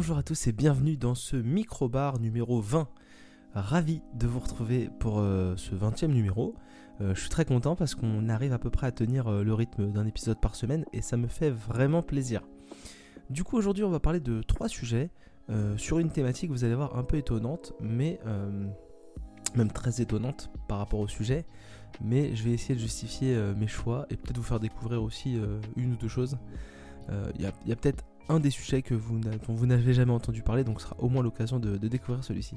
bonjour à tous et bienvenue dans ce micro-bar numéro 20. Ravi de vous retrouver pour euh, ce 20e numéro. Euh, je suis très content parce qu'on arrive à peu près à tenir euh, le rythme d'un épisode par semaine et ça me fait vraiment plaisir. Du coup aujourd'hui on va parler de trois sujets sur une thématique vous allez voir un peu étonnante mais même très étonnante par rapport au sujet. Mais je vais essayer de justifier mes choix et peut-être vous faire découvrir aussi une ou deux choses. Il y a peut-être un des sujets que vous dont vous n'avez jamais entendu parler, donc ce sera au moins l'occasion de, découvrir celui-ci.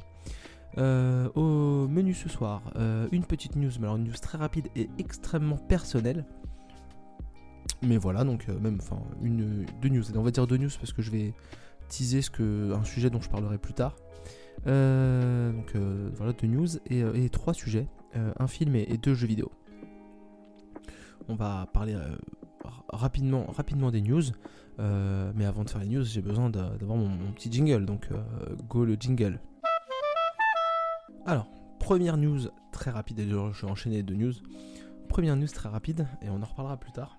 Euh, au menu ce soir, euh, une petite news, mais alors une news très rapide et extrêmement personnelle. Mais voilà, donc euh, même, enfin, une, deux news. on va dire deux news parce que je vais teaser ce que, un sujet dont je parlerai plus tard. donc voilà, deux news et, trois sujets, un film et, deux jeux vidéo. On va parler rapidement, rapidement des news. Euh, mais avant de faire les news, j'ai besoin d'avoir mon, petit jingle. Donc, euh, go le jingle. Alors, première news très rapide. Et je vais enchaîner deux news. Première news très rapide, et on en reparlera plus tard.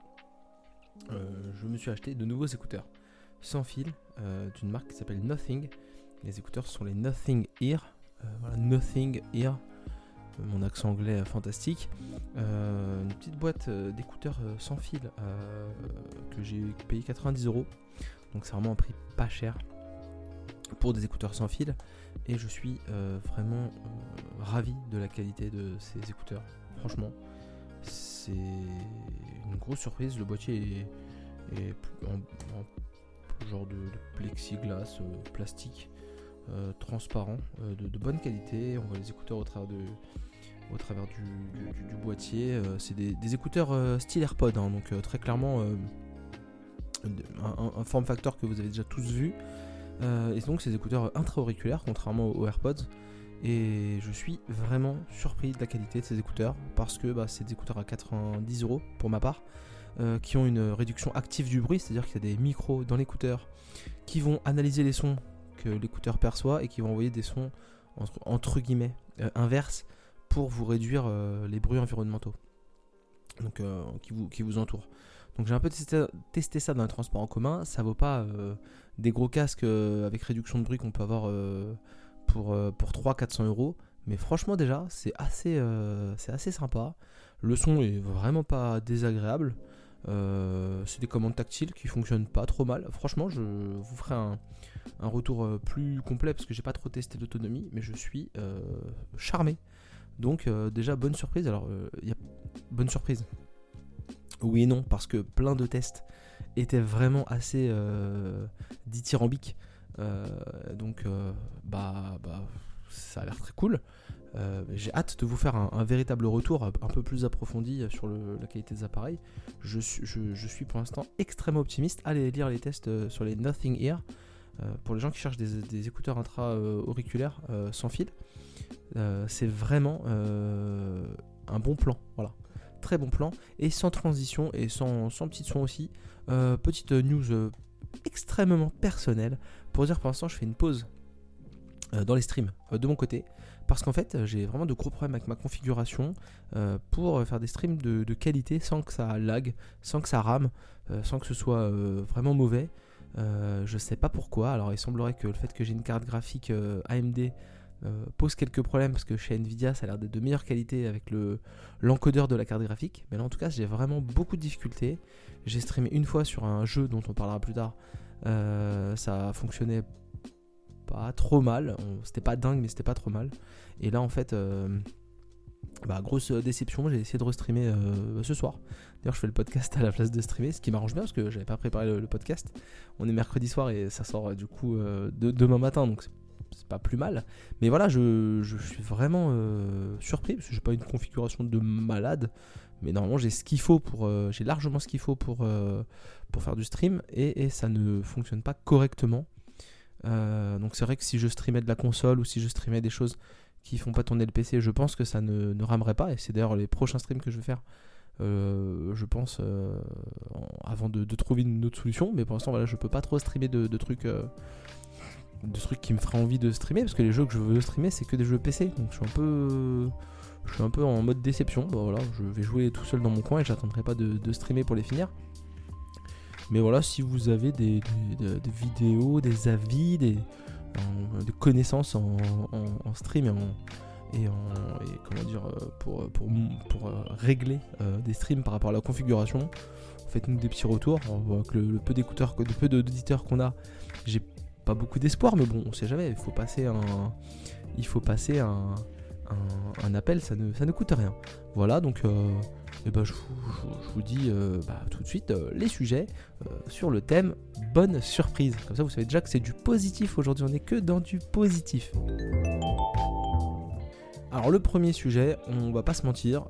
Euh, je me suis acheté de nouveaux écouteurs sans fil d'une marque qui s'appelle Nothing. Les écouteurs sont les Nothing Ear. voilà, Nothing Ear mon accent anglais fantastique. Euh, une petite boîte euh, d'écouteurs euh, sans fil que j'ai payé 90 euros. Donc c'est vraiment un prix pas cher pour des écouteurs sans fil. Et je suis vraiment ravi de la qualité de ces écouteurs. Franchement, c'est une grosse surprise. Le boîtier est, en, genre de, plexiglas plastique. Transparent, de, bonne qualité. On voit les écouteurs au travers du, boîtier. Euh, c'est des, écouteurs euh, style AirPod, hein, donc euh, très clairement un, form factor que vous avez déjà tous vu. et donc ces écouteurs intra-auriculaires, contrairement aux AirPods. Et je suis vraiment surpris de la qualité de ces écouteurs parce que bah, c'est des écouteurs à 90 euros pour ma part. qui ont une réduction active du bruit, c'est-à-dire qu'il y a des micros dans l'écouteur qui vont analyser les sons que l'écouteur perçoit et qui vont envoyer des sons entre, guillemets inverses pour vous réduire euh, les bruits environnementaux donc, euh, qui, vous, qui vous entourent. Donc j'ai un peu testé, ça dans le transport en commun. Ça vaut pas euh, des gros casques avec réduction de bruit qu'on peut avoir pour, pour 300-400 euros. Mais franchement déjà, c'est assez, c'est assez sympa. Le son est vraiment pas désagréable. C'est des commandes tactiles qui fonctionnent pas trop mal. Franchement, je vous ferai un, retour plus complet parce que j'ai pas trop testé l'autonomie, mais je suis charmé donc euh, déjà bonne surprise. Alors il euh, y a bonne surprise. Oui et non parce que plein de tests étaient vraiment assez euh, dithyrambiques. donc bah, bah ça a l'air très cool. J'ai hâte de vous faire un, véritable retour un peu plus approfondi sur la qualité des appareils. Je suis, pour l'instant extrêmement optimiste. Allez lire les tests sur les Nothing Ear. Euh, pour les gens qui cherchent des, écouteurs intra-auriculaires euh, sans fil, euh, c'est vraiment un bon plan. Voilà. Très bon plan. Et sans transition et sans, sans petit son aussi. petite news extrêmement personnelle pour dire pour l'instant je fais une pause dans les streams de mon côté parce qu'en fait j'ai vraiment de gros problèmes avec ma configuration pour faire des streams de, qualité sans que ça lag, sans que ça rame, sans que ce soit vraiment mauvais. Euh, je sais pas pourquoi. Alors il semblerait que le fait que j'ai une carte graphique euh, AMD euh, pose quelques problèmes parce que chez Nvidia ça a l'air d'être de meilleure qualité avec le l'encodeur de la carte graphique. Mais là en tout cas j'ai vraiment beaucoup de difficultés. J'ai streamé une fois sur un jeu dont on parlera plus tard. ça fonctionnait pas trop mal. C'était pas dingue mais c'était pas trop mal. Et là en fait bah, grosse déception, j'ai essayé de restreamer ce soir. D'ailleurs, je fais le podcast à la place de streamer, ce qui m'arrange bien parce que j'avais pas préparé le, podcast. On est mercredi soir et ça sort euh, du coup euh, demain matin, donc c'est pas plus mal. Mais voilà, je, suis vraiment euh, surpris parce que j'ai pas une configuration de malade. Mais normalement, j'ai ce qu'il faut pour, j'ai largement ce qu'il faut pour, pour faire du stream et, ça ne fonctionne pas correctement. Donc c'est vrai que si je streamais de la console ou si je streamais des choses qui font pas tourner le PC, je pense que ça ne, ramerait pas. Et c'est d'ailleurs les prochains streams que je vais faire euh, je pense, euh, avant de, trouver une autre solution. Mais pour l'instant, voilà, je peux pas trop streamer de, trucs, euh, de qui me feraient envie de streamer, parce que les jeux que je veux streamer, c'est que des jeux PC. Donc je suis un peu, je suis un peu en mode déception. Voilà, je vais jouer tout seul dans mon coin et j'attendrai pas de, streamer pour les finir. Mais voilà, si vous avez des, vidéos, des avis, des, connaissances en, stream et en, comment dire pour, pour, pour régler des streams par rapport à la configuration, faites-nous des petits retours. On voit que le, peu d'écouteurs, le peu d'auditeurs qu'on a, j'ai pas beaucoup d'espoir, mais bon, on sait jamais. Il faut passer un, il faut passer un, un, appel, ça ne, ça ne coûte rien. Voilà, donc et euh, eh ben, je, vous, dis euh, bah, tout de suite euh, les sujets sur le thème bonne surprise. Comme ça, vous savez déjà que c'est du positif aujourd'hui. On n'est que dans du positif. Alors le premier sujet, on va pas se mentir,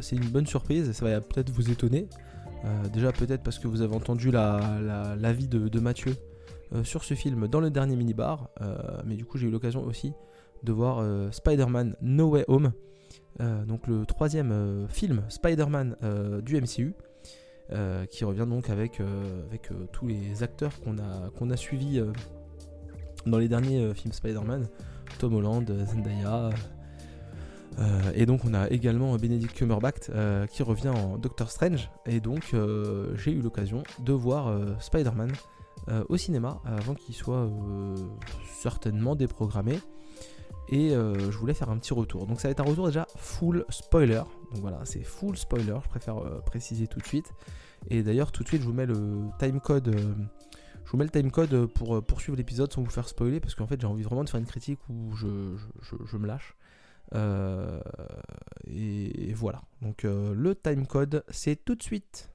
c'est une bonne surprise, ça va peut-être vous étonner. déjà peut-être parce que vous avez entendu l'avis la, la, de, de, Mathieu sur ce film dans le dernier minibar, mais du coup j'ai eu l'occasion aussi de voir euh, Spider-Man No Way Home, euh, donc le troisième euh, film Spider-Man du MCU. qui revient donc avec, tous les acteurs qu'on a, qu'on a suivis dans les derniers films Spider-Man, Tom Holland, Zendaya. et donc on a également Benedict Cumberbatch qui revient en Doctor Strange. Et donc j'ai eu l'occasion de voir Spider-Man au cinéma avant qu'il soit certainement déprogrammé et euh, je voulais faire un petit retour. Donc ça va être un retour déjà full spoiler. Donc voilà, c'est full spoiler, je préfère euh, préciser tout de suite. Et d'ailleurs tout de suite je vous mets le timecode. Euh, je vous mets le timecode pour poursuivre l'épisode sans vous faire spoiler parce qu'en fait j'ai envie vraiment de faire une critique où je, me lâche. Et, voilà. Donc le timecode c'est tout de suite.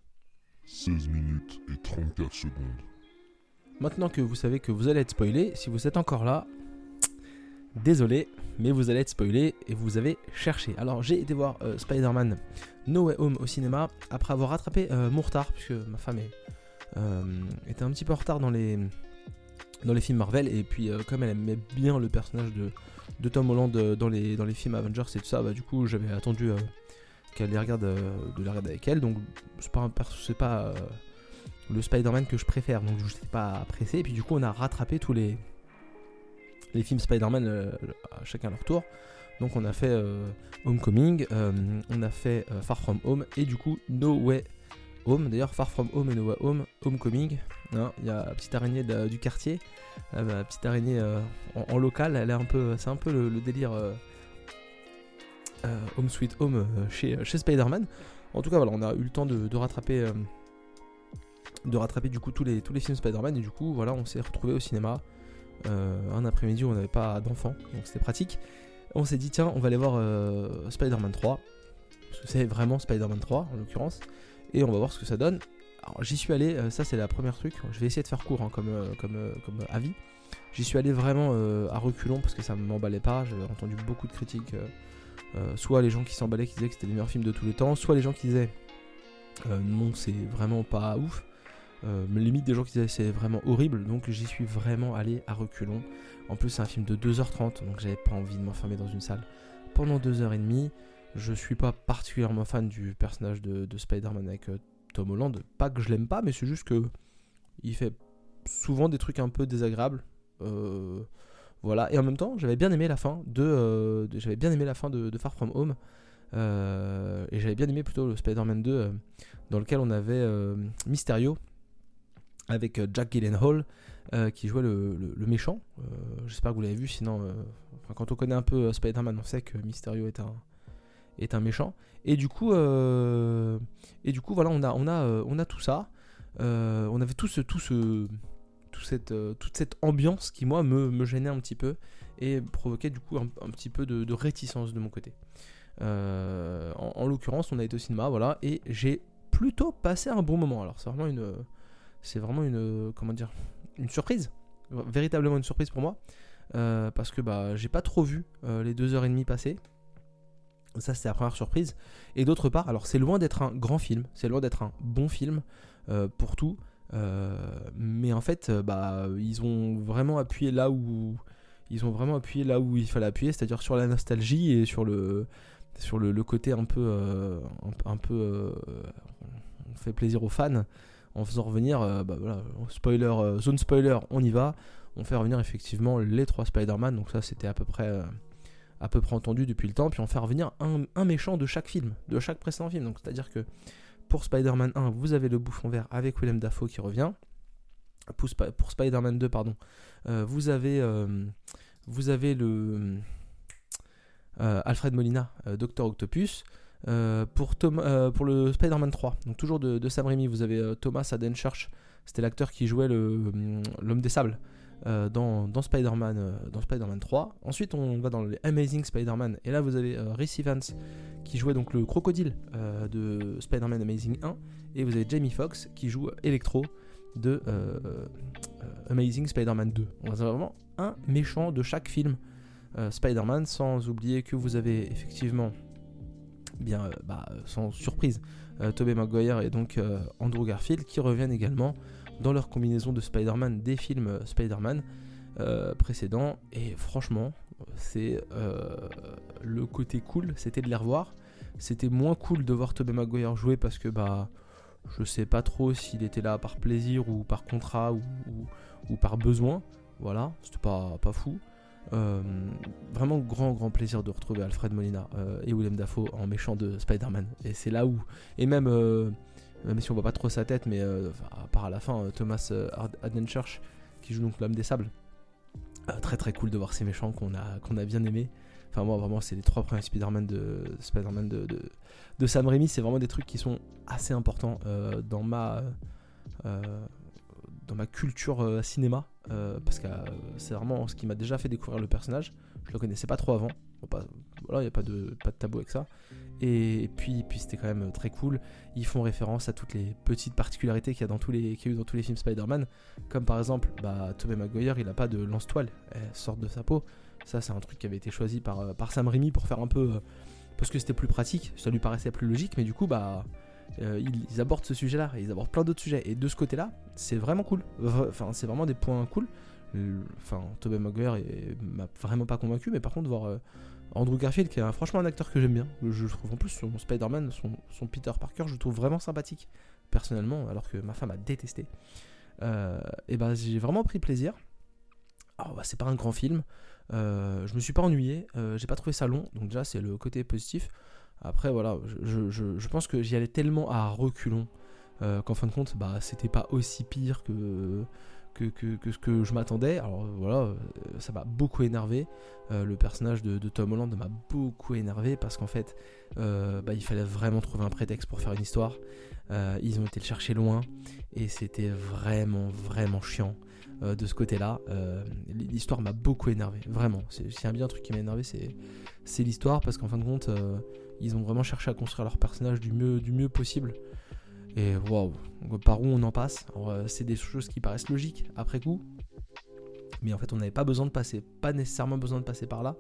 16 minutes et 34 secondes. Maintenant que vous savez que vous allez être spoilé, si vous êtes encore là, Désolé, mais vous allez être spoilé et vous avez cherché. Alors j'ai été voir euh, Spider-Man No Way Home au cinéma après avoir rattrapé euh, mon retard, puisque ma femme euh, était un petit peu en retard dans les, dans les films Marvel, et puis comme elle aimait bien le personnage de, de Tom Holland dans les, dans les films Avengers et tout ça, bah, du coup j'avais attendu qu'elle les regarde, de les regarder avec elle, donc c'est pas, pas le Spider-Man que je préfère, donc je n'étais pas pressé, et puis du coup on a rattrapé tous les les films Spider-Man euh, chacun leur tour. Donc on a fait euh, Homecoming, euh, on a fait Far From Home et du coup No Way Home. D'ailleurs Far From Home et No Way Home, Homecoming. Hein, il y a la petite araignée du quartier, la petite araignée en, local. Elle est un peu, c'est un peu le, délire Home Sweet Home chez, Spider-Man. En tout cas voilà, on a eu le temps de, rattraper de rattraper du coup tous les, tous les films Spider-Man et du coup voilà on s'est retrouvé au cinéma un après-midi où on n'avait pas d'enfants, donc c'était pratique. On s'est dit, tiens, on va aller voir euh, Spider-Man 3, parce que c'est vraiment Spider-Man 3 en l'occurrence, et on va voir ce que ça donne. Alors j'y suis allé, euh, ça c'est la première truc, je vais essayer de faire court hein, comme, avis. J'y suis allé vraiment à reculons parce que ça m'emballait pas, j'avais entendu beaucoup de critiques, soit les gens qui s'emballaient qui disaient que c'était le meilleur film de tous les temps, soit les gens qui disaient non c'est vraiment pas ouf. Euh, limite des gens qui disaient c'est vraiment horrible, donc j'y suis vraiment allé à reculons. En plus, c'est un film de 2h30, donc j'avais pas envie de m'enfermer dans une salle pendant 2h30. Je suis pas particulièrement fan du personnage de, Spider-Man avec euh, Tom Holland. Pas que je l'aime pas, mais c'est juste que il fait souvent des trucs un peu désagréables. Euh, voilà, et en même temps, j'avais bien aimé la fin de, j'avais bien aimé la fin de, Far From Home. et j'avais bien aimé plutôt le Spider-Man 2 dans lequel on avait Mysterio avec euh, Jack Gyllenhaal euh, qui jouait le, méchant. Euh, j'espère que vous l'avez vu, sinon, quand on connaît un peu Spider-Man, on sait que Mysterio est un, est un méchant. Et du coup, et du coup voilà, on a, on a, on a tout ça. on avait tout ce, tout ce, tout cette, toute cette ambiance qui moi me, me, gênait un petit peu et provoquait du coup un, petit peu de, réticence de mon côté. en, en l'occurrence, on a été au cinéma, voilà, et j'ai plutôt passé un bon moment. Alors c'est vraiment une c'est vraiment une comment dire une surprise, véritablement une surprise pour moi, euh, parce que bah j'ai pas trop vu euh, les deux heures et demie passer. Ça c'était la première surprise. Et d'autre part, alors c'est loin d'être un grand film, c'est loin d'être un bon film euh, pour tout, mais en fait bah ils ont vraiment appuyé là où ils ont vraiment appuyé là où il fallait appuyer, c'est-à-dire sur la nostalgie et sur le sur le, côté un peu un, peu on fait plaisir aux fans en faisant revenir, euh, bah spoiler, euh, zone spoiler, on y va. On fait revenir effectivement les trois Spider-Man, donc ça c'était à peu près euh, à peu près entendu depuis le temps, puis on fait revenir un, méchant de chaque film, de chaque précédent film. Donc c'est-à-dire que pour Spider-Man 1, vous avez le bouffon vert avec Willem Dafoe qui revient. Pour, pour Spider-Man 2, pardon, vous avez, vous avez le Alfred Molina, Docteur Octopus. Pour, pour le Spider-Man 3, donc toujours de, Sam Raimi, vous avez Thomas Adenchurch, c'était l'acteur qui jouait l'homme des sables. Euh, dans, Spider-Man euh, dans Spider-Man 3. Ensuite, on va dans les Amazing Spider-Man. Et là, vous avez euh, Reese Evans qui jouait donc le crocodile de Spider-Man Amazing 1. Et vous avez Jamie Foxx qui joue Electro de Amazing Spider-Man 2. On a vraiment un méchant de chaque film Spider-Man, sans oublier que vous avez effectivement, bien, bah, sans surprise, Tobey Maguire et donc Andrew Garfield qui reviennent également dans leur combinaison de Spider-Man des films euh, Spider-Man euh, précédents. Et franchement, c'est euh, le côté cool, c'était de les revoir. C'était moins cool de voir Tobey Maguire jouer parce que bah je sais pas trop s'il était là par plaisir ou par contrat ou, ou, par besoin. Voilà, c'était pas, pas fou. Vraiment grand grand plaisir de retrouver Alfred Molina et William Dafoe en méchant de Spider-Man. Et c'est là où. Et même même si on voit pas trop sa tête, mais euh, à part à la fin, euh, Thomas euh, Adenchurch, qui joue donc l'homme des sables. très très cool de voir ces méchants qu'on a, a bien aimés. Enfin, moi, vraiment, c'est les trois premiers Spider-Man de, Spider de, de, de, Sam Raimi. C'est vraiment des trucs qui sont assez importants dans ma. dans ma culture cinéma, parce que c'est vraiment ce qui m'a déjà fait découvrir le personnage. Je le connaissais pas trop avant, voilà, il n'y a pas de, pas de tabou avec ça. Et puis, puis c'était quand même très cool. Ils font référence à toutes les petites particularités qu'il y a y a eu dans tous les films Spider-Man. Comme par exemple, bah, Tobey Maguire, il n'a pas de lance-toile, elle sort de sa peau. Ça, c'est un truc qui avait été choisi par, euh, par Sam Raimi pour faire un peu. Euh, parce que c'était plus pratique, ça lui paraissait plus logique, mais du coup, bah. Euh, ils, abordent ce sujet-là, et ils abordent plein d'autres sujets. Et de ce côté-là, c'est vraiment cool. Enfin, c'est vraiment des points cool. Enfin, Tobey Maguire m'a vraiment pas convaincu, mais par contre, voir Andrew Garfield, qui est franchement un acteur que j'aime bien. Je trouve en plus son Spider-Man, son, Peter Parker, je le trouve vraiment sympathique, personnellement, alors que ma femme a détesté. Euh, et ben j'ai vraiment pris plaisir. Alors, bah, c'est pas un grand film. Euh, je me suis pas ennuyé. Euh, j'ai pas trouvé ça long. Donc, déjà, c'est le côté positif. Après, voilà, je, pense que j'y allais tellement à reculons qu'en fin de compte, bah, c'était pas aussi pire que que, ce que je m'attendais. Alors voilà, euh, ça m'a beaucoup énervé. Euh, le personnage de, Tom Holland m'a beaucoup énervé parce qu'en fait, euh, bah, il fallait vraiment trouver un prétexte pour faire une histoire. ils ont été le chercher loin et c'était vraiment, vraiment chiant. de ce côté-là, l'histoire m'a beaucoup énervé, vraiment. C'est un bien truc qui m'a énervé, c'est l'histoire parce qu'en fin de compte, ils ont vraiment cherché à construire leur personnage du mieux, du mieux possible. Et waouh, par où on en passe euh, C'est des choses qui paraissent logiques après coup. Mais en fait, on n'avait pas besoin de passer, pas nécessairement besoin de passer par là.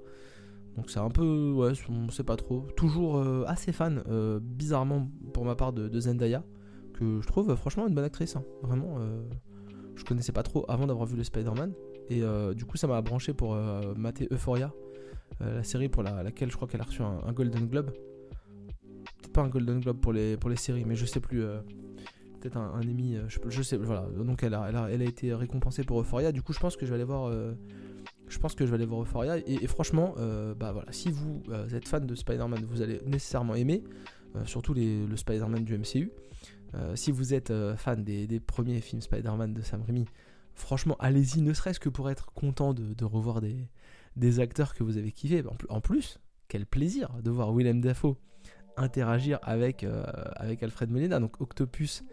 Donc c'est un peu, ouais, on sait pas trop. Toujours euh, assez fan, euh, bizarrement pour ma part, de, Zendaya, que je trouve franchement une bonne actrice. Hein. Vraiment, je connaissais pas trop avant d'avoir vu le Spider-Man. Et du coup, ça m'a branché pour mater Euphoria, la série pour laquelle je crois qu'elle a reçu un Golden Globe pas un Golden Globe pour les, pour les séries, mais je sais plus. Euh, peut-être un, un Emmy, euh, je, sais, voilà. Donc elle a, elle a, elle, a, été récompensée pour Euphoria. Du coup, je pense que je vais aller voir. Euh, je pense que je vais aller voir Euphoria. Et, franchement, bah voilà, si vous êtes fan de Spider-Man, vous allez nécessairement aimer, surtout les, le Spider-Man du MCU. si vous êtes fan des, des, premiers films Spider-Man de Sam Raimi, franchement, allez-y, ne serait-ce que pour être content de, de revoir des, des, acteurs que vous avez kiffé. En plus, quel plaisir de voir Willem Dafoe interagir avec, euh, avec Alfred Molina, donc Octopus,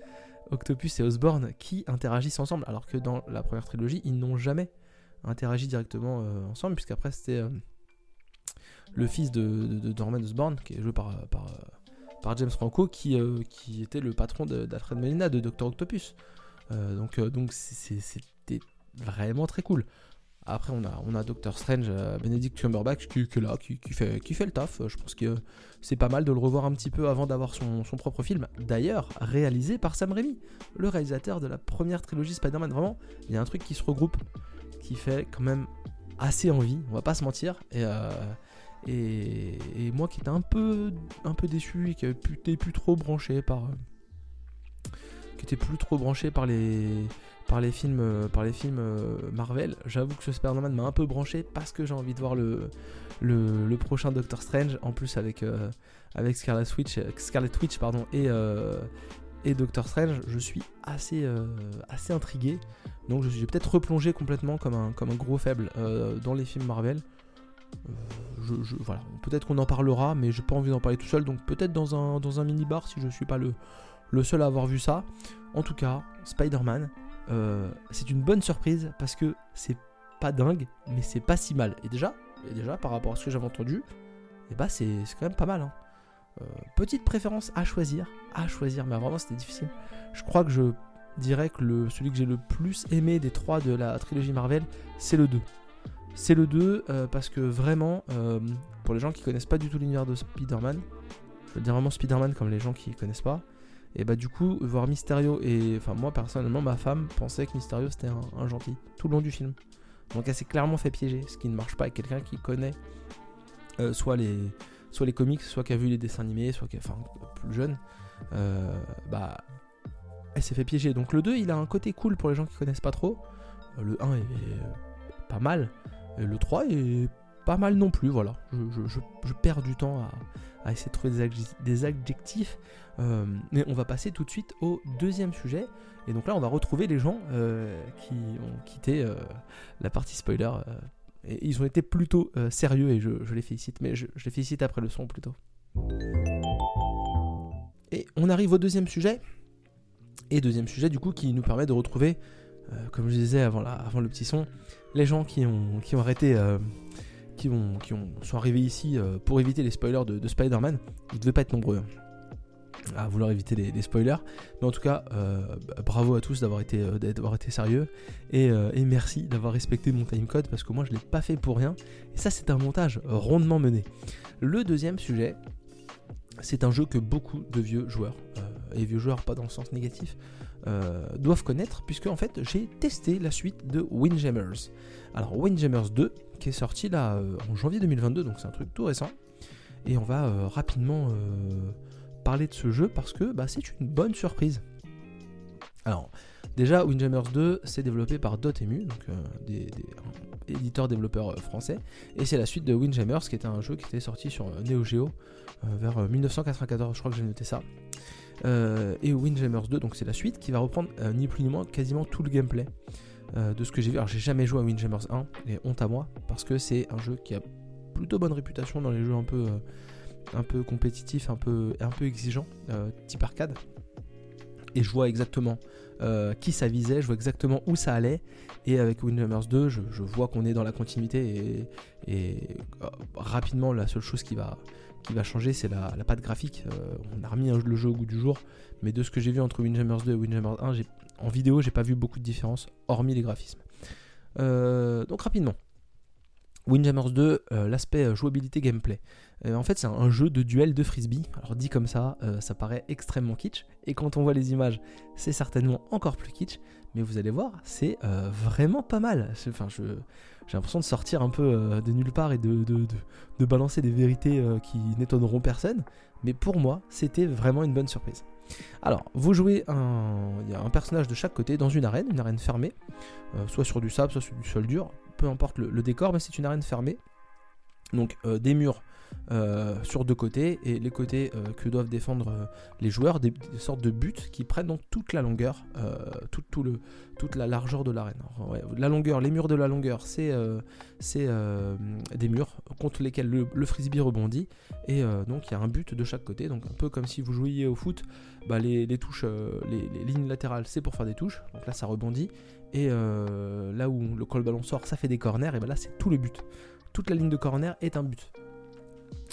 Octopus et Osborne qui interagissent ensemble, alors que dans la première trilogie, ils n'ont jamais interagi directement euh, ensemble, puisqu'après c'était euh, le fils de, de, Norman Osborn, qui est joué par, par, par James Franco, qui, était le patron d'Alfred Molina, de Dr. Octopus. donc c'était vraiment très cool. Après, on a, on a Doctor Strange, euh, Benedict Cumberbatch qui, est là, qui, fait, qui fait le taf. Je pense que c'est pas mal de le revoir un petit peu avant d'avoir son, propre film. D'ailleurs, réalisé par Sam Raimi, le réalisateur de la première trilogie Spider-Man. Vraiment, il y a un truc qui se regroupe, qui fait quand même assez envie, on va pas se mentir. Et, euh, et, moi qui étais un peu, un peu déçu et qui n'était plus trop branché par. qui était plus trop branché par les par les films, euh, par les films euh, Marvel. J'avoue que ce Spider-Man m'a un peu branché parce que j'ai envie de voir le, le, prochain Doctor Strange. En plus avec, euh, avec Scarlet Witch, Scarlet Witch pardon, et, et Doctor Strange, je suis assez, assez intrigué. Donc je suis peut-être replongé complètement comme un, comme un gros faible dans les films Marvel. Voilà. Peut-être qu'on en parlera, mais j'ai pas envie d'en parler tout seul. Donc peut-être dans un, dans un mini-bar si je suis pas le, le seul à avoir vu ça. En tout cas, Spider-Man, euh, c'est une bonne surprise parce que c'est pas dingue, mais c'est pas si mal. Et déjà, par rapport à ce que j'avais entendu, et bah c'est quand même pas mal. hein. Euh, petite préférence à choisir, à choisir, mais vraiment c'était difficile. Je crois que je dirais que celui que j'ai le plus aimé des trois de la trilogie Marvel, c'est le 2. C'est le 2 euh, parce que vraiment, pour les gens qui connaissent pas du tout l'univers de Spider-Man, je veux dire vraiment Spider-Man comme les gens qui connaissent pas, et bah du coup, voir Mysterio et. Enfin, moi personnellement, ma femme pensait que Mysterio c'était un, gentil tout le long du film. Donc elle s'est clairement fait piéger, ce qui ne marche pas avec quelqu'un qui connaît euh, soit, les, soit comics, soit qui a vu les dessins animés, soit qui enfin, plus jeune. Euh, bah. Elle s'est fait piéger. Donc le 2, il a un côté cool pour les gens qui connaissent pas trop. Euh, Le 1 est pas mal. Et le 3 est pas mal non plus, voilà. Je perds du temps à, à essayer de trouver des, adj- des adjectifs. Euh, mais on va passer tout de suite au deuxième sujet. Et donc là, on va retrouver les gens euh, qui ont quitté euh, la partie spoiler. ils ont été plutôt sérieux et je, les félicite. Mais je, je les félicite après le son plutôt. Et on arrive au deuxième sujet. Et deuxième sujet, du coup, qui nous permet de retrouver, comme je disais avant, la- avant le petit son, les gens qui ont, qui ont arrêté, qui, ont, sont arrivés ici euh, pour éviter les spoilers de, de Spider-Man. Ils devaient pas être nombreux hein, à vouloir éviter les, spoilers. Mais en tout cas, euh, bah, bravo à tous d'avoir été, euh, d'avoir été sérieux. Et, merci d'avoir respecté mon timecode parce que moi je l'ai pas fait pour rien. Et ça, c'est un montage rondement mené. Le deuxième sujet, c'est un jeu que beaucoup de vieux joueurs, et vieux joueurs pas dans le sens négatif, doivent connaître, puisque en fait j'ai testé la suite de Windjammers. Alors Windjammers 2, qui est sorti là euh, en janvier 2022, donc c'est un truc tout récent, et on va euh, rapidement euh, parler de ce jeu parce que bah, c'est une bonne surprise. Alors, déjà, Windjammers 2, c'est développé par Dotemu, donc des, des éditeurs développeurs euh, français, et c'est la suite de Windjammers, qui était un jeu qui était sorti sur Neo Geo vers euh, 1994, je crois que j'ai noté ça. Et Windjammers 2, donc c'est la suite, qui va reprendre ni plus ni moins quasiment tout le gameplay euh, de ce que j'ai vu. Alors j'ai jamais joué à Windjammers 1, et honte à moi, parce que c'est un jeu qui a plutôt bonne réputation dans les jeux un peu, euh, compétitifs, un peu, un peu exigeants, euh, type arcade. Et je vois exactement qui ça visait, je vois exactement où ça allait. Et avec Windjammers 2, je, vois qu'on est dans la continuité. Et, rapidement, la seule chose qui va, qui va changer, c'est la, la patte graphique. Euh, on a remis le jeu au goût du jour. Mais de ce que j'ai vu entre Windjammers 2 et Windjammers 1, j'ai- en vidéo, j'ai pas vu beaucoup de différence, hormis les graphismes. Euh, donc rapidement. Windjammers 2, euh, l'aspect jouabilité gameplay. Euh, en fait, c'est un, jeu de duel de frisbee. Alors dit comme ça, euh, ça paraît extrêmement kitsch. Et quand on voit les images, c'est certainement encore plus kitsch. Mais vous allez voir, c'est euh, vraiment pas mal. Enfin, je, j'ai l'impression de sortir un peu de nulle part et de, de, de- balancer des vérités qui n'étonneront personne. Mais pour moi, c'était vraiment une bonne surprise. Alors, vous jouez un, il y a un personnage de chaque côté dans une arène, une arène fermée, soit sur du sable, soit sur du sol dur, peu importe le, décor, mais c'est une arène fermée. Donc des murs euh, sur deux côtés et les côtés euh, que doivent défendre euh, les joueurs, des, sortes de buts qui prennent donc toute la longueur, toute la largeur de l'arène. La longueur, les murs de la longueur, c'est des murs contre lesquels le, frisbee rebondit et donc il y a un but de chaque côté. Donc un peu comme si vous jouiez au foot, bah, les, les touches, les, lignes latérales, c'est pour faire des touches. Donc là ça rebondit et là où le, le ballon sort, ça fait des corners et bah là c'est tout le but. Toute la ligne de corner est un but.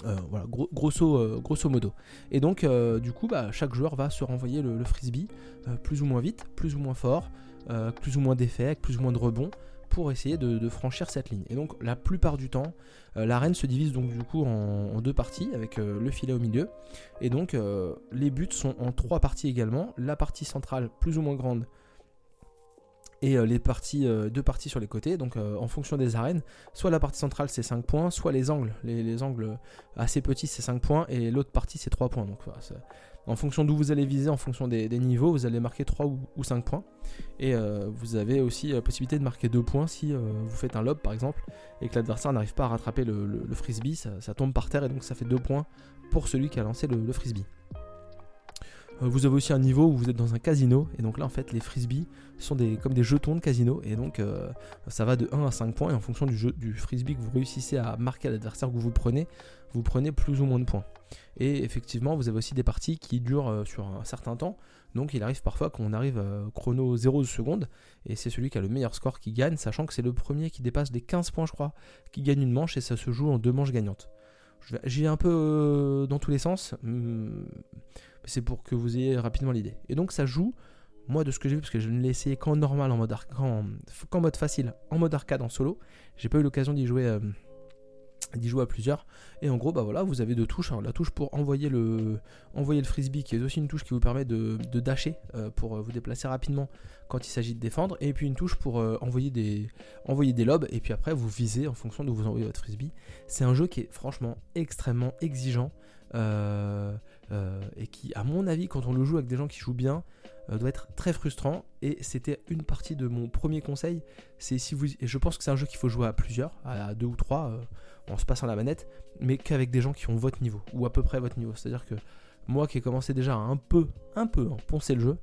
Euh, voilà, euh, grosso modo. Et donc, euh, du coup, bah, chaque joueur va se renvoyer le, frisbee plus ou moins vite, plus ou moins fort, plus ou moins d'effets, avec plus ou moins de rebonds, pour essayer de, franchir cette ligne. Et donc, la plupart du temps, l'arène se divise donc du coup en, deux parties, avec le filet au milieu. Et donc, les buts sont en trois parties également. La partie centrale, plus ou moins grande, et euh, les euh, deux parties sur les côtés, donc euh, en fonction des arènes, soit la partie centrale c'est 5 points, soit les angles, les, angles assez petits c'est 5 points, et l'autre partie c'est 3 points. Donc en fonction d'où vous allez viser, en fonction des, niveaux, vous allez marquer 3 ou, 5 points. Et vous avez aussi la possibilité de marquer 2 points si vous faites un lob par exemple, et que l'adversaire n'arrive pas à rattraper le, frisbee, ça, tombe par terre et donc ça fait 2 points pour celui qui a lancé le frisbee. Euh, vous avez aussi un niveau où vous êtes dans un casino, et donc là en fait les frisbees sont des, comme des jetons de casino, et donc euh, ça va de 1 à 5 points, et en fonction du, jeu, du frisbee que vous réussissez à marquer à l'adversaire que vous prenez, vous prenez plus ou moins de points. Et effectivement, vous avez aussi des parties qui durent euh, sur un certain temps, donc il arrive parfois qu'on arrive chrono 0 secondes, et c'est celui qui a le meilleur score qui gagne, sachant que c'est le premier qui dépasse les 15 points je crois, qui gagne une manche, et ça se joue en deux manches gagnantes. J'y un peu dans tous les sens. Hmm, c'est pour que vous ayez rapidement l'idée. Et donc ça joue, moi de ce que j'ai vu, parce que je ne l'ai essayé qu'en normal, en mode, qu'en mode facile, en mode arcade, en solo. J'ai pas eu l'occasion d'y jouer. Euh, d'y jouer à plusieurs et en gros bah voilà vous avez deux touches la touche pour envoyer le frisbee qui est aussi une touche qui vous permet de, dasher euh, pour euh, vous déplacer rapidement quand il s'agit de défendre et puis une touche pour envoyer des lobes et puis après vous visez en fonction de vous envoyez votre frisbee c'est un jeu qui est franchement extrêmement exigeant euh, et qui, à mon avis, quand on le joue avec des gens qui jouent bien, euh, doit être très frustrant. Et c'était une partie de mon premier conseil. C'est si vous, et je pense que c'est un jeu qu'il faut jouer à plusieurs, à deux ou trois, en se passant la manette, mais qu'avec des gens qui ont votre niveau ou à peu près votre niveau. C'est-à-dire que moi, qui ai commencé déjà à un peu, un peu, hein, poncer le jeu.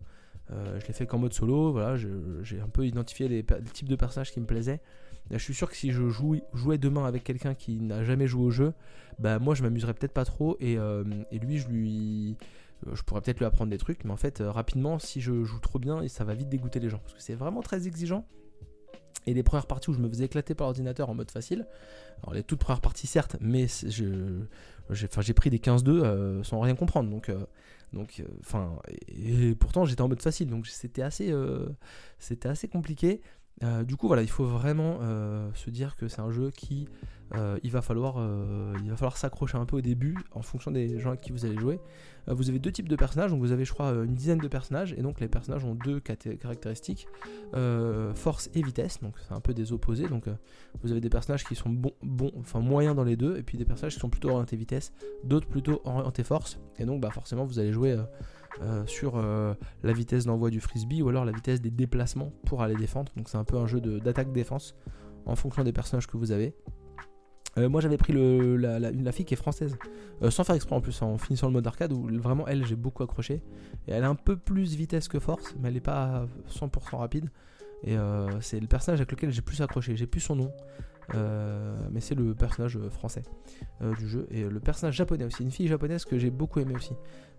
je l'ai fait qu'en mode solo, voilà, j'ai un peu identifié les, les, types de personnages qui me plaisaient. Je suis sûr que si je jouais demain avec quelqu'un qui n'a jamais joué au jeu, bah moi je m'amuserais peut-être pas trop et, euh, lui je lui je pourrais peut-être lui apprendre des trucs, mais en fait euh, rapidement si je joue trop bien, ça va vite dégoûter les gens parce que c'est vraiment très exigeant. Et les premières parties où je me faisais éclater par l'ordinateur en mode facile, alors les toutes premières parties certes, mais j'ai pris des 15-2 euh, sans rien comprendre. Donc, donc enfin, et, pourtant j'étais en mode facile, donc c'était assez, c'était assez compliqué. Euh, du coup, voilà, il faut vraiment euh, se dire que c'est un jeu qui euh, il va falloir s'accrocher un peu au début en fonction des gens avec qui vous allez jouer. vous avez deux types de personnages, donc vous avez je crois une dizaine de personnages et donc les personnages ont deux caractéristiques force et vitesse, donc c'est un peu des opposés. Donc vous avez des personnages qui sont bons, bon, enfin moyens dans les deux et puis des personnages qui sont plutôt orientés vitesse, d'autres plutôt orientés force et donc bah forcément vous allez jouer euh, sur euh, la vitesse d'envoi du frisbee ou alors la vitesse des déplacements pour aller défendre. Donc c'est un peu un jeu d'attaque-défense en fonction des personnages que vous avez. Euh, moi j'avais pris la, fille qui est française, sans faire exprès en plus, en finissant le mode arcade où vraiment elle j'ai beaucoup accroché. Et elle a un peu plus vitesse que force, mais elle n'est pas 100% rapide. Et c'est le personnage avec lequel j'ai plus accroché. J'ai plus son nom. Euh, mais c'est le personnage français euh, du jeu et le personnage japonais aussi, une fille japonaise que j'ai beaucoup aimé aussi,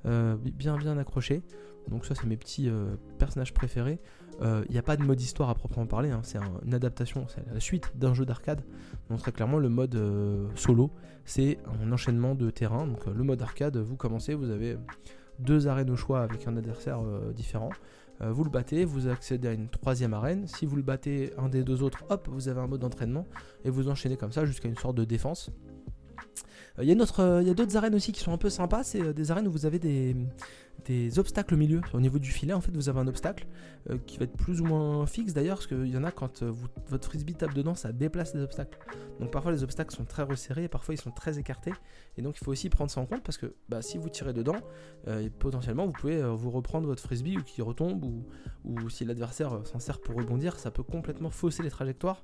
euh, bien bien accroché. Donc ça c'est mes petits personnages préférés. Il n'y a pas de mode histoire à proprement parler, hein. c'est une adaptation, c'est la suite d'un jeu d'arcade. Donc très clairement le mode solo, c'est un enchaînement de terrain. Donc le mode arcade, vous commencez, vous avez deux arènes au choix avec un adversaire différent. Euh, vous le battez, vous accédez à une troisième arène. Si vous le battez un des deux autres, hop, vous avez un mode d'entraînement et vous enchaînez comme ça jusqu'à une sorte de défense. Euh, il y a d'autres arènes aussi qui sont un peu sympas. C'est euh, des arènes où vous avez des, des obstacles au milieu. Au niveau du filet, en fait, vous avez un obstacle euh, qui va être plus ou moins fixe d'ailleurs, parce qu'il y en a quand votre frisbee tape dedans, ça déplace les obstacles. Donc parfois les obstacles sont très resserrés, et parfois ils sont très écartés, et donc il faut aussi prendre ça en compte parce que bah, si vous tirez dedans, potentiellement vous pouvez vous reprendre votre frisbee ou qui retombe, ou, ou si l'adversaire s'en sert pour rebondir, ça peut complètement fausser les trajectoires.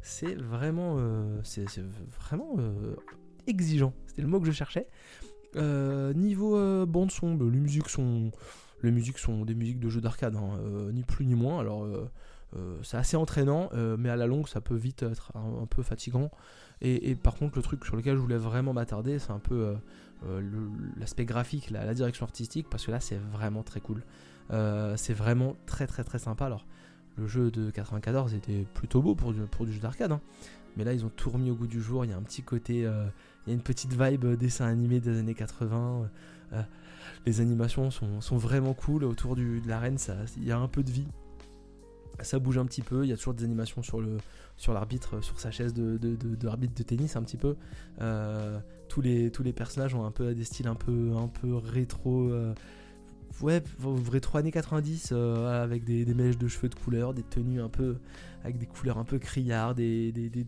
C'est vraiment, c'est vraiment exigeant. C'était le mot que je cherchais. Euh, niveau euh, bande son, bah, les musiques sont, les musiques sont des musiques de jeux d'arcade, hein, euh, ni plus ni moins. Alors c'est assez entraînant, mais à la longue ça peut vite être un, peu fatigant. Et, par contre le truc sur lequel je voulais vraiment m'attarder, c'est un peu l'aspect graphique, la, direction artistique, parce que là c'est vraiment très cool. c'est vraiment très très très sympa. Alors le jeu de 94 était plutôt beau pour du, jeu d'arcade, hein. mais là ils ont tout remis au goût du jour. Il y a un petit côté il y a une petite vibe euh, dessin animé des années 80. Euh, euh, les animations sont, vraiment cool. Autour du, de l'arène, il y a un peu de vie. Ça bouge un petit peu. Il y a toujours des animations sur sur l'arbitre, sur sa chaise de, de, de, tennis un petit peu. tous, les, tous les personnages ont un peu des styles un peu, un peu rétro. ouais, vrai trop années 90 euh, avec des, des, mèches de cheveux de couleur, des tenues un peu avec des couleurs un peu criardes, des, des, des,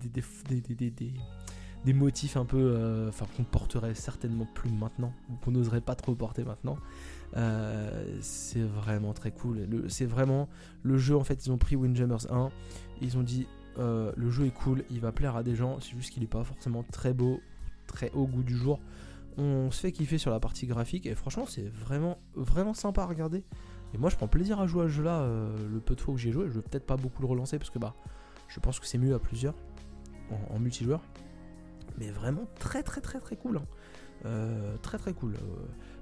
des motifs un peu, euh, enfin qu'on porterait certainement plus maintenant ou qu'on n'oserait pas trop porter maintenant. Euh, c'est vraiment très cool. C'est vraiment le jeu en fait. Ils ont pris Windjammers 1, ils ont dit le jeu est cool, il va plaire à des gens. C'est juste qu'il n'est pas forcément très beau, très haut goût du jour on se fait kiffer sur la partie graphique et franchement c'est vraiment vraiment sympa à regarder. Et moi je prends plaisir à jouer à ce jeu là euh, le peu de fois où j'ai joué. Je vais peut-être pas beaucoup le relancer parce que bah je pense que c'est mieux à plusieurs en, multijoueur. Mais vraiment très très très très cool. Hein. Euh, très très cool.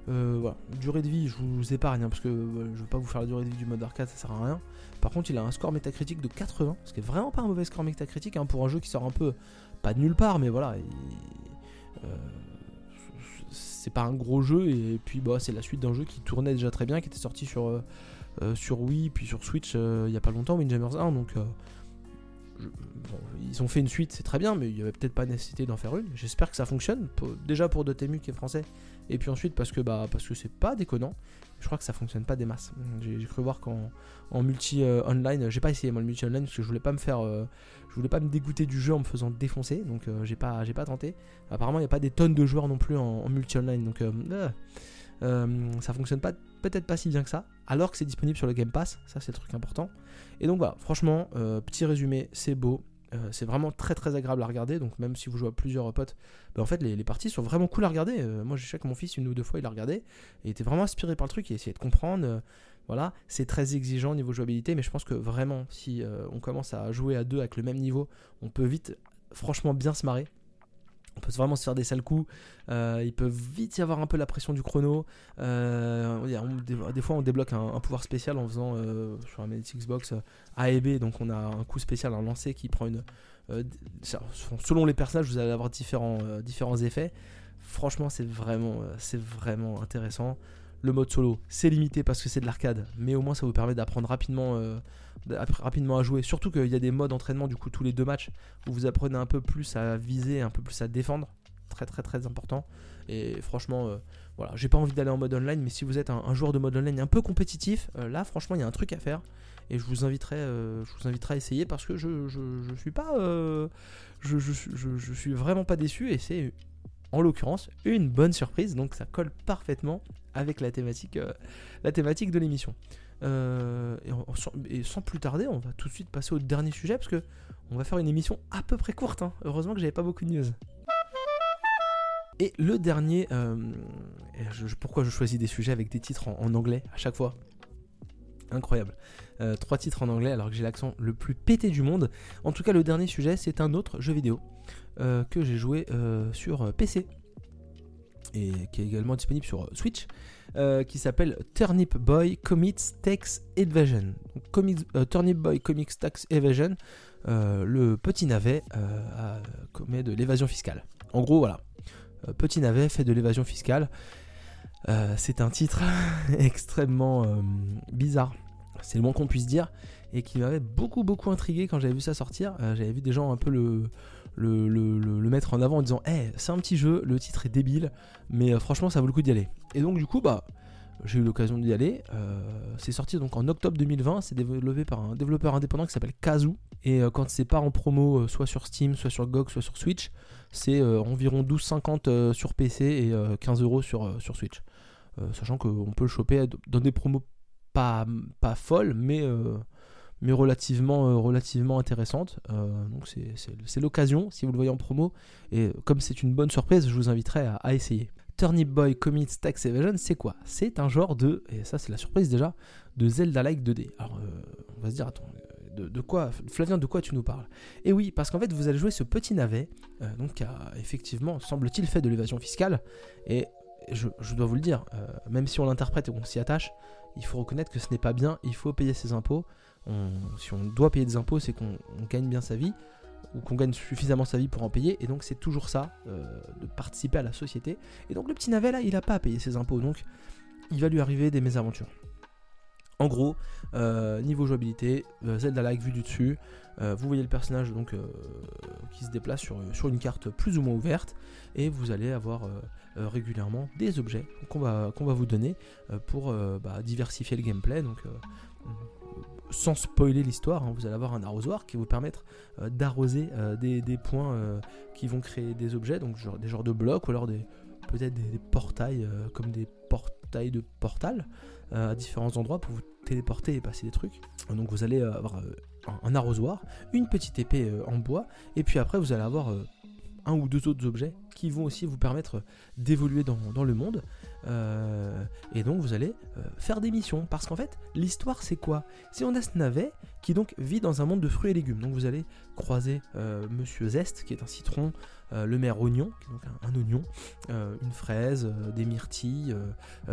Euh, voilà. Durée de vie, je vous épargne hein, parce que je veux pas vous faire la durée de vie du mode arcade, ça sert à rien. Par contre, il a un score métacritique de 80, ce qui est vraiment pas un mauvais score métacritique hein, pour un jeu qui sort un peu pas de nulle part, mais voilà c'est pas un gros jeu et puis bah c'est la suite d'un jeu qui tournait déjà très bien, qui était sorti sur, euh, euh, sur Wii puis sur Switch euh, il y a pas longtemps, Windjammers 1 donc ils ont fait une suite, c'est très bien, mais il y avait peut-être pas nécessité d'en faire une. J'espère que ça fonctionne, déjà pour Dotemu qui est français, et puis ensuite parce que bah parce que c'est pas déconnant. Je crois que ça fonctionne pas des masses. J'ai cru voir qu'en en multi online, j'ai pas essayé moi le multi online parce que je voulais pas me faire je voulais pas me dégoûter du jeu en me faisant défoncer, donc euh, j'ai pas, j'ai pas tenté. Apparemment, il n'y a pas des tonnes de joueurs non plus en, multi-online, donc euh, euh, ça fonctionne pas, peut-être pas si bien que ça, alors que c'est disponible sur le Game Pass, ça c'est le truc important. Et donc voilà, franchement, petit résumé, c'est beau, c'est vraiment très très agréable à regarder. Donc même si vous jouez à plusieurs potes, bah, en fait les, parties sont vraiment cool à regarder. moi j'ai que mon fils une ou deux fois il a regardé et était vraiment inspiré par le truc, il a essayé de comprendre. Voilà, c'est très exigeant au niveau jouabilité, mais je pense que vraiment, si euh, on commence à jouer à deux avec le même niveau, on peut vite, franchement, bien se marrer. On peut vraiment se faire des sales coups. Euh, il peut vite y avoir un peu la pression du chrono. Euh, des, fois, on débloque un, pouvoir spécial en faisant sur un Xbox A et B. Donc, on a un coup spécial, un lancer qui prend une. selon les personnages, vous allez avoir différents, différents effets. Franchement, c'est vraiment, c'est vraiment intéressant. Le mode solo, c'est limité parce que c'est de l'arcade, mais au moins ça vous permet d'apprendre rapidement, euh, rapidement à jouer. Surtout qu'il y a des modes d'entraînement, du coup, tous les deux matchs, où vous apprenez un peu plus à viser, un peu plus à défendre. Très, très, très important. Et franchement, euh, voilà, j'ai pas envie d'aller en mode online, mais si vous êtes un, joueur de mode online un peu compétitif, euh, là, franchement, il y a un truc à faire. Et je vous inviterai, je vous inviterai à essayer parce que je, je, suis pas. je, je suis vraiment pas déçu et c'est en l'occurrence une bonne surprise, donc ça colle parfaitement avec la thématique, euh, la thématique de l'émission. Euh, et, sans plus tarder, on va tout de suite passer au dernier sujet parce que on va faire une émission à peu près courte. Hein. Heureusement que j'avais pas beaucoup de news. Et le dernier, euh, pourquoi je choisis des sujets avec des titres en, anglais à chaque fois? Incroyable. trois titres en anglais alors que j'ai l'accent le plus pété du monde. En tout cas, le dernier sujet, c'est un autre jeu vidéo que j'ai joué sur PC et qui est également disponible sur Switch, euh, qui s'appelle Turnip Boy Commits Tax Evasion. Euh, Turnip Boy Comics Tax Evasion, euh, le petit navet commet de l'évasion fiscale. En gros, voilà. petit navet fait de l'évasion fiscale. c'est un titre extrêmement bizarre, c'est le moins qu'on puisse dire, et qui m'avait beaucoup beaucoup intrigué quand j'avais vu ça sortir. j'avais vu des gens un peu le, le, mettre en avant en disant hey, c'est un petit jeu, le titre est débile, mais euh, franchement ça vaut le coup d'y aller. Et donc du coup bah j'ai eu l'occasion d'y aller. Euh, c'est sorti donc en octobre 2020, c'est développé par un développeur indépendant qui s'appelle Kazoo. Et euh, quand c'est pas en promo, soit sur Steam, soit sur GOG, soit sur Switch, c'est environ 12,50 sur PC et 15 euros sur, Switch. sachant qu'on peut le choper dans des promos pas, pas folles, mais mais relativement, euh, relativement intéressante. Euh, donc c'est l'occasion, si vous le voyez en promo. Et comme c'est une bonne surprise, je vous inviterai à, essayer. Turnip Boy Commits Tax Evasion, c'est quoi? C'est un genre de, et ça c'est la surprise déjà, de Zelda-like 2D. Alors euh, on va se dire, attends, de, quoi, Flavien, de quoi tu nous parles? Et oui, parce qu'en fait vous allez jouer ce petit navet, donc a effectivement, semble-t-il, fait de l'évasion fiscale. Et je, dois vous le dire, même si on l'interprète et qu'on s'y attache, il faut reconnaître que ce n'est pas bien, il faut payer ses impôts si on doit payer des impôts, c'est qu'on gagne bien sa vie ou qu'on gagne suffisamment sa vie pour en payer. Et donc c'est toujours ça, euh, de participer à la société. Et donc le petit navet là, il n'a pas à payer ses impôts, donc il va lui arriver des mésaventures. En gros, euh, niveau jouabilité, euh, Zelda-like vu du dessus, vous voyez le personnage donc qui se déplace sur, une carte plus ou moins ouverte et vous allez avoir régulièrement des objets qu'on va, vous donner pour bah, diversifier le gameplay. Sans spoiler l'histoire, hein, vous allez avoir un arrosoir qui vous permettre d'arroser des, des, points qui vont créer des objets, donc des genres de blocs ou alors des, peut-être des, portails comme des portails de portal. Euh, à différents endroits pour vous téléporter et passer des trucs. Donc vous allez euh, avoir euh, un arrosoir, une petite épée en bois, et puis après vous allez avoir un ou deux autres objets qui vont aussi vous permettre d'évoluer dans, le monde. Et donc vous allez faire des missions. Parce qu'en fait, l'histoire c'est quoi? Si on a qui donc vit dans un monde de fruits et légumes. Donc vous allez croiser Monsieur Zest, qui est un citron, euh, le maire oignon, qui est donc un, oignon, euh, une fraise, euh, des myrtilles,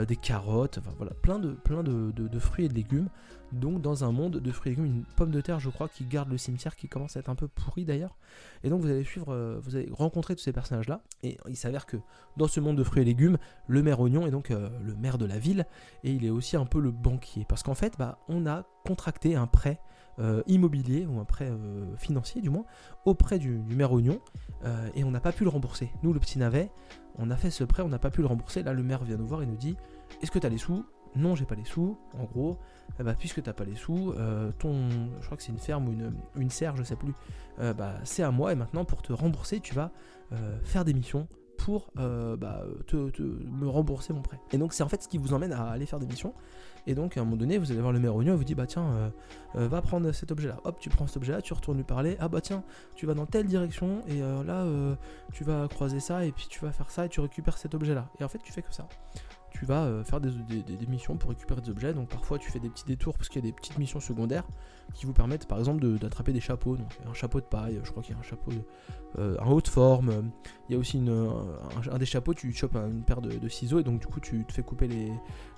des carottes, enfin voilà, plein de, plein de, fruits et de légumes. Donc dans un monde de fruits et légumes, une pomme de terre, je crois, qui garde le cimetière, qui commence à être un peu pourri d'ailleurs. Et donc vous allez suivre, vous allez rencontrer tous ces personnages-là. Et il s'avère que dans ce monde de fruits et légumes, le maire oignon est donc le maire de la ville, et il est aussi un peu le banquier. Parce qu'en fait, bah, on a contracté un prêt euh, immobilier, ou un prêt euh, financier du moins, auprès du, maire Oignon, euh, et on n'a pas pu le rembourser. Nous, le petit navet, on a fait ce prêt, on n'a pas pu le rembourser. Là, le maire vient nous voir et nous dit Est-ce que tu as les sous? Non, j'ai pas les sous. En gros, eh ben, puisque t'as pas les sous, ton, je crois que c'est une ferme ou une, serre, je sais plus, bah, c'est à moi, et maintenant, pour te rembourser, tu vas faire des missions pour bah, te, me rembourser mon prêt. Et donc c'est en fait ce qui vous emmène à aller faire des missions. Et donc, à un moment donné, vous allez voir le maire oignon et vous dit Bah tiens, euh, euh, va prendre cet objet-là. Hop, tu prends cet objet-là, tu retournes lui parler. Ah bah tiens, tu vas dans telle direction et euh, là, tu vas croiser ça et puis tu vas faire ça et tu récupères cet objet-là. Et en fait, tu fais que ça tu vas euh, faire des, missions pour récupérer des objets. Donc parfois tu fais des petits détours parce qu'il y a des petites missions secondaires qui vous permettent par exemple d'attraper des chapeaux. Donc un chapeau de paille, je crois qu'il y a un chapeau de, euh, en haute forme. Il y a aussi une, un, des chapeaux, tu chopes une paire de, ciseaux et donc du coup tu te fais couper les,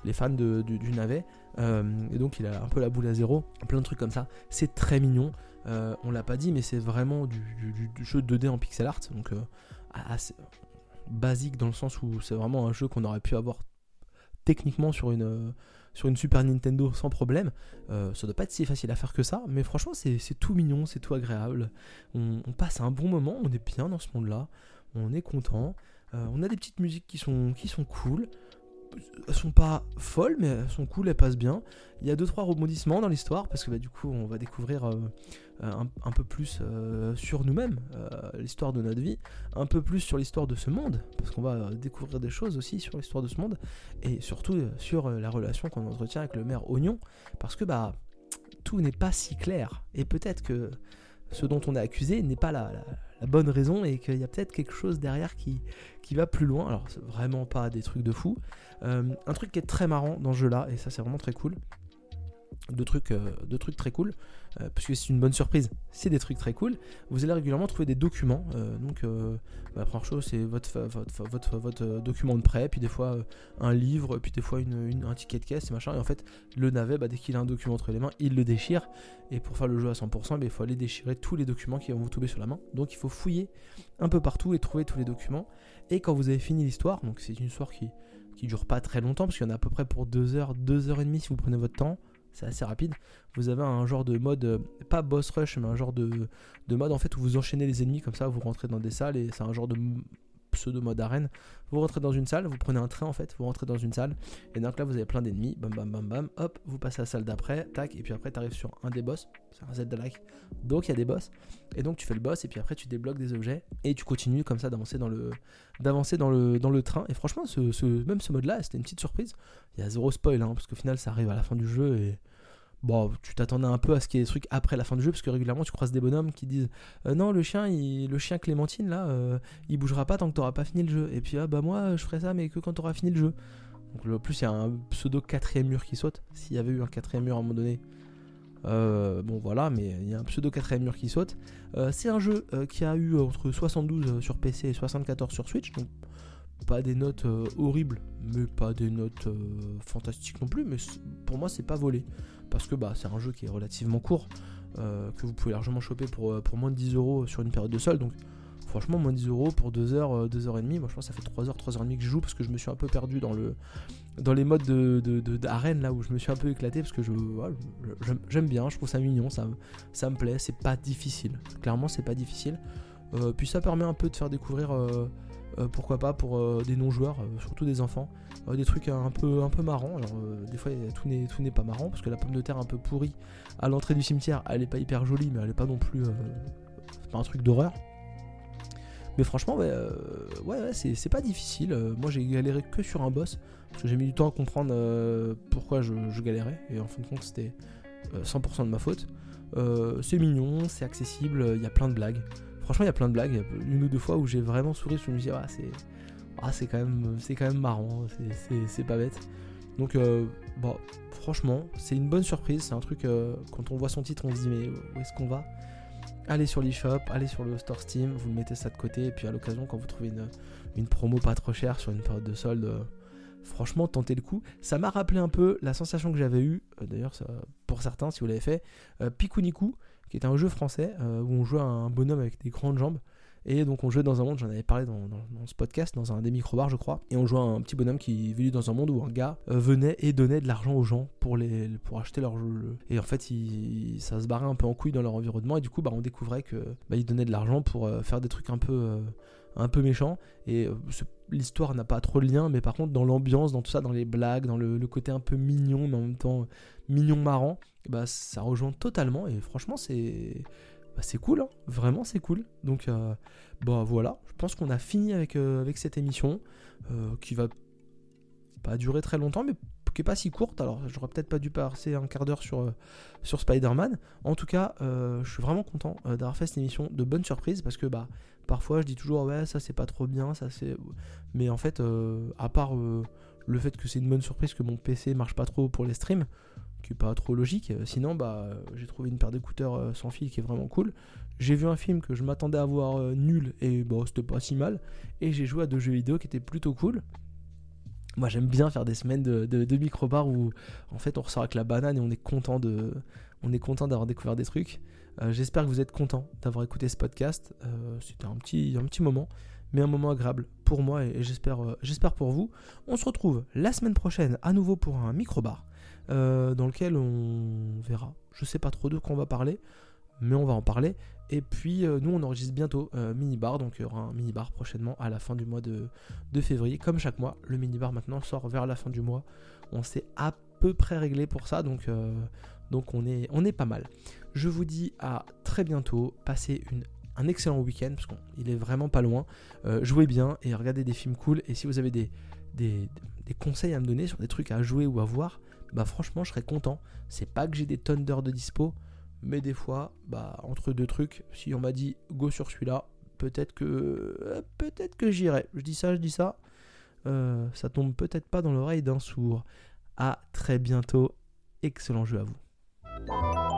les fans de, du, navet. Euh, et donc il a un peu la boule à zéro, plein de trucs comme ça. C'est très mignon. on l'a pas dit, mais c'est vraiment du, du, jeu 2D en pixel art. Donc assez basique dans le sens où c'est vraiment un jeu qu'on aurait pu avoir techniquement sur une, euh, sur une Super Nintendo sans problème. Euh, ça doit pas être si facile à faire que ça, mais franchement, c'est tout mignon, c'est tout agréable. On, passe un bon moment, on est bien dans ce monde-là, on est content. Euh, on a des petites musiques qui sont, qui sont cool elles sont pas folles, mais elles sont cool, elles passent bien. Il y a deux trois rebondissements dans l'histoire parce que bah, du coup on va découvrir euh, un, peu plus euh, sur nous-mêmes, euh, l'histoire de notre vie, un peu plus sur l'histoire de ce monde parce qu'on va découvrir des choses aussi sur l'histoire de ce monde et surtout sur la relation qu'on entretient avec le maire Oignon parce que bah tout n'est pas si clair et peut-être que ce dont on est accusé n'est pas la, bonne raison et qu'il y a peut-être quelque chose derrière qui, va plus loin. Alors, c'est vraiment pas des trucs de fou. Euh, un truc qui est très marrant dans ce jeu-là, et ça c'est vraiment très cool, de trucs, euh, de trucs très cool, euh, parce que c'est une bonne surprise, c'est des trucs très cool. Vous allez régulièrement trouver des documents. donc, la première chose, c'est votre, votre, votre, votre, document de prêt, puis des fois un livre, puis des fois une, un ticket de caisse et machin. Et en fait, le navet, bah, dès qu'il a un document entre les mains, il le déchire. Et pour faire le jeu à 100%, bah, il faut aller déchirer tous les documents qui vont vous tomber sur la main. Donc, il faut fouiller un peu partout et trouver tous les documents. Et quand vous avez fini l'histoire, donc c'est une histoire qui, qui dure pas très longtemps, parce qu'il y en a à peu près pour 2 heures, 2 heures et demie si vous prenez votre temps. C'est assez rapide. Vous avez un genre de mode, euh, pas boss rush, mais un genre de, de mode en fait où vous enchaînez les ennemis comme ça, vous rentrez dans des salles et c'est un genre de pseudo mode arène. Vous rentrez dans une salle, vous prenez un train en fait, vous rentrez dans une salle, et donc là vous avez plein d'ennemis, bam bam bam bam, hop, vous passez à la salle d'après, tac, et puis après tu arrives sur un des boss, c'est un Z like, donc il y a des boss, et donc tu fais le boss, et puis après tu débloques des objets, et tu continues comme ça d'avancer dans le d'avancer dans le, dans le train, et franchement, ce, même ce mode là, c'était une petite surprise, il y a zéro spoil, hein, parce qu'au final ça arrive à la fin du jeu, et Bon, tu t'attendais un peu à ce qu'il y ait des trucs après la fin du jeu, parce que régulièrement tu croises des bonhommes qui disent euh, Non, le chien, le chien Clémentine, là, euh, il bougera pas tant que t'auras pas fini le jeu. Et puis, ah bah moi, je ferai ça, mais que quand t'auras fini le jeu. Donc, en plus, il y a un pseudo quatrième mur qui saute. S'il y avait eu un quatrième mur à un moment donné. Euh, bon, voilà, mais il y a un pseudo quatrième mur qui saute. c'est un jeu qui a eu entre 72 sur PC et 74 sur Switch. Donc, pas des notes horribles, mais pas des notes fantastiques non plus. Mais pour moi, c'est pas volé parce que bah, c'est un jeu qui est relativement court, euh, que vous pouvez largement choper pour, euh, pour moins de 10 euros sur une période de solde. Donc franchement, moins 10 euros pour 2 heures, 2 heures et demie. Moi, je pense que ça fait 3 heures, 3 heures et demie que je joue parce que je me suis un peu perdu dans le dans les modes de, d'arène là où je me suis un peu éclaté parce que je, j'aime bien, je trouve ça mignon, ça, ça me plaît, c'est pas difficile. Clairement, c'est pas difficile. Euh, puis ça permet un peu de faire découvrir, euh, euh, pourquoi pas, pour des non-joueurs, surtout des enfants, des trucs un peu, un peu marrants. Alors, des fois, tout n'est, tout n'est pas marrant parce que la pomme de terre un peu pourrie à l'entrée du cimetière, elle est pas hyper jolie, mais elle est pas non plus. pas un truc d'horreur. Mais franchement, ouais, ouais, c'est, pas difficile. moi, j'ai galéré que sur un boss parce que j'ai mis du temps à comprendre pourquoi je, je, galérais. Et en fin de compte, c'était 100% de ma faute. c'est mignon, c'est accessible, il y a plein de blagues. Franchement, il y a plein de blagues. Une ou deux fois où j'ai vraiment souri, je me dis, ah, c'est ah, c'est quand, même, marrant, c'est pas bête. Donc, euh, franchement, c'est une bonne surprise. C'est un truc, euh, quand on voit son titre, on se dit, mais où est-ce qu'on va? Allez sur l'eShop, allez sur le store Steam, vous mettez ça de côté, et puis à l'occasion, quand vous trouvez une, une, promo pas trop chère sur une période de solde, euh, franchement, tentez le coup. Ça m'a rappelé un peu la sensation que j'avais eue, d'ailleurs, pour certains, si vous l'avez fait, Pikuniku qui est un jeu français euh, où on jouait un bonhomme avec des grandes jambes. Et donc on jouait dans un monde, j'en avais parlé dans, ce podcast, dans un des micro-bars je crois, et on jouait un petit bonhomme qui vivait dans un monde où un gars euh, venait et donnait de l'argent aux gens pour, les, acheter leur jeu. Et en fait ça se barrait un peu en couille dans leur environnement, et du coup bah, on découvrait que bah, ils de l'argent pour euh, faire des trucs un peu, méchants. Et l'histoire n'a pas trop de lien, mais par contre dans l'ambiance, dans tout ça, dans les blagues, dans le côté un peu mignon, mais en même temps mignon marrant, bah, ça rejoint totalement et franchement c'est bah, c'est cool, hein. vraiment c'est cool. Donc euh, bah voilà, je pense qu'on a fini avec, euh, cette émission euh, qui va pas durer très longtemps mais qui est pas si courte. Alors j'aurais peut-être pas dû passer un quart d'heure sur, sur Spider-Man. En tout cas, je suis vraiment content d'avoir fait cette émission de bonne surprise parce que bah parfois je dis toujours ouais ça c'est pas trop bien, ça c'est... Mais en fait, à part le fait que c'est une bonne surprise que mon PC marche pas trop pour les streams, qui est pas trop logique. Euh, sinon, bah, j'ai trouvé une paire d'écouteurs euh, sans fil qui est vraiment cool. J'ai vu un film que je m'attendais à voir euh, nul et bon, c'était pas si mal. Et j'ai joué à deux jeux vidéo qui étaient plutôt cool. Moi, j'aime bien faire des semaines de, de, micro-bar où en fait on ressort avec la banane et on est content de, on est content d'avoir découvert des trucs. J'espère que vous êtes content d'avoir écouté ce podcast. C'était un petit, un petit moment, mais un moment agréable pour moi et, j'espère, j'espère pour vous. On se retrouve la semaine prochaine à nouveau pour un micro-bar. Euh, dans lequel on verra. Je sais pas trop de quoi on va parler, mais on va en parler. Et puis euh, nous on enregistre bientôt euh, mini bar, donc il y aura un mini bar prochainement à la fin du mois de, février. Comme chaque mois, le mini bar maintenant sort vers la fin du mois. On s'est à peu près réglé pour ça, donc, donc on, est, on est pas mal. Je vous dis à très bientôt. Passez une un excellent week-end parce qu'il est vraiment pas loin. jouez bien et regardez des films cool. Et si vous avez des, des, conseils à me donner sur des trucs à jouer ou à voir, bah franchement je serais content. C'est pas que j'ai des tonnes d'heures de dispo, mais des fois, bah entre deux trucs, si on m'a dit go sur celui-là, peut-être que euh, peut-être que j'irai. Je dis ça, je dis ça. Euh, ça tombe peut-être pas dans l'oreille d'un sourd. À très bientôt. Excellent jeu à vous.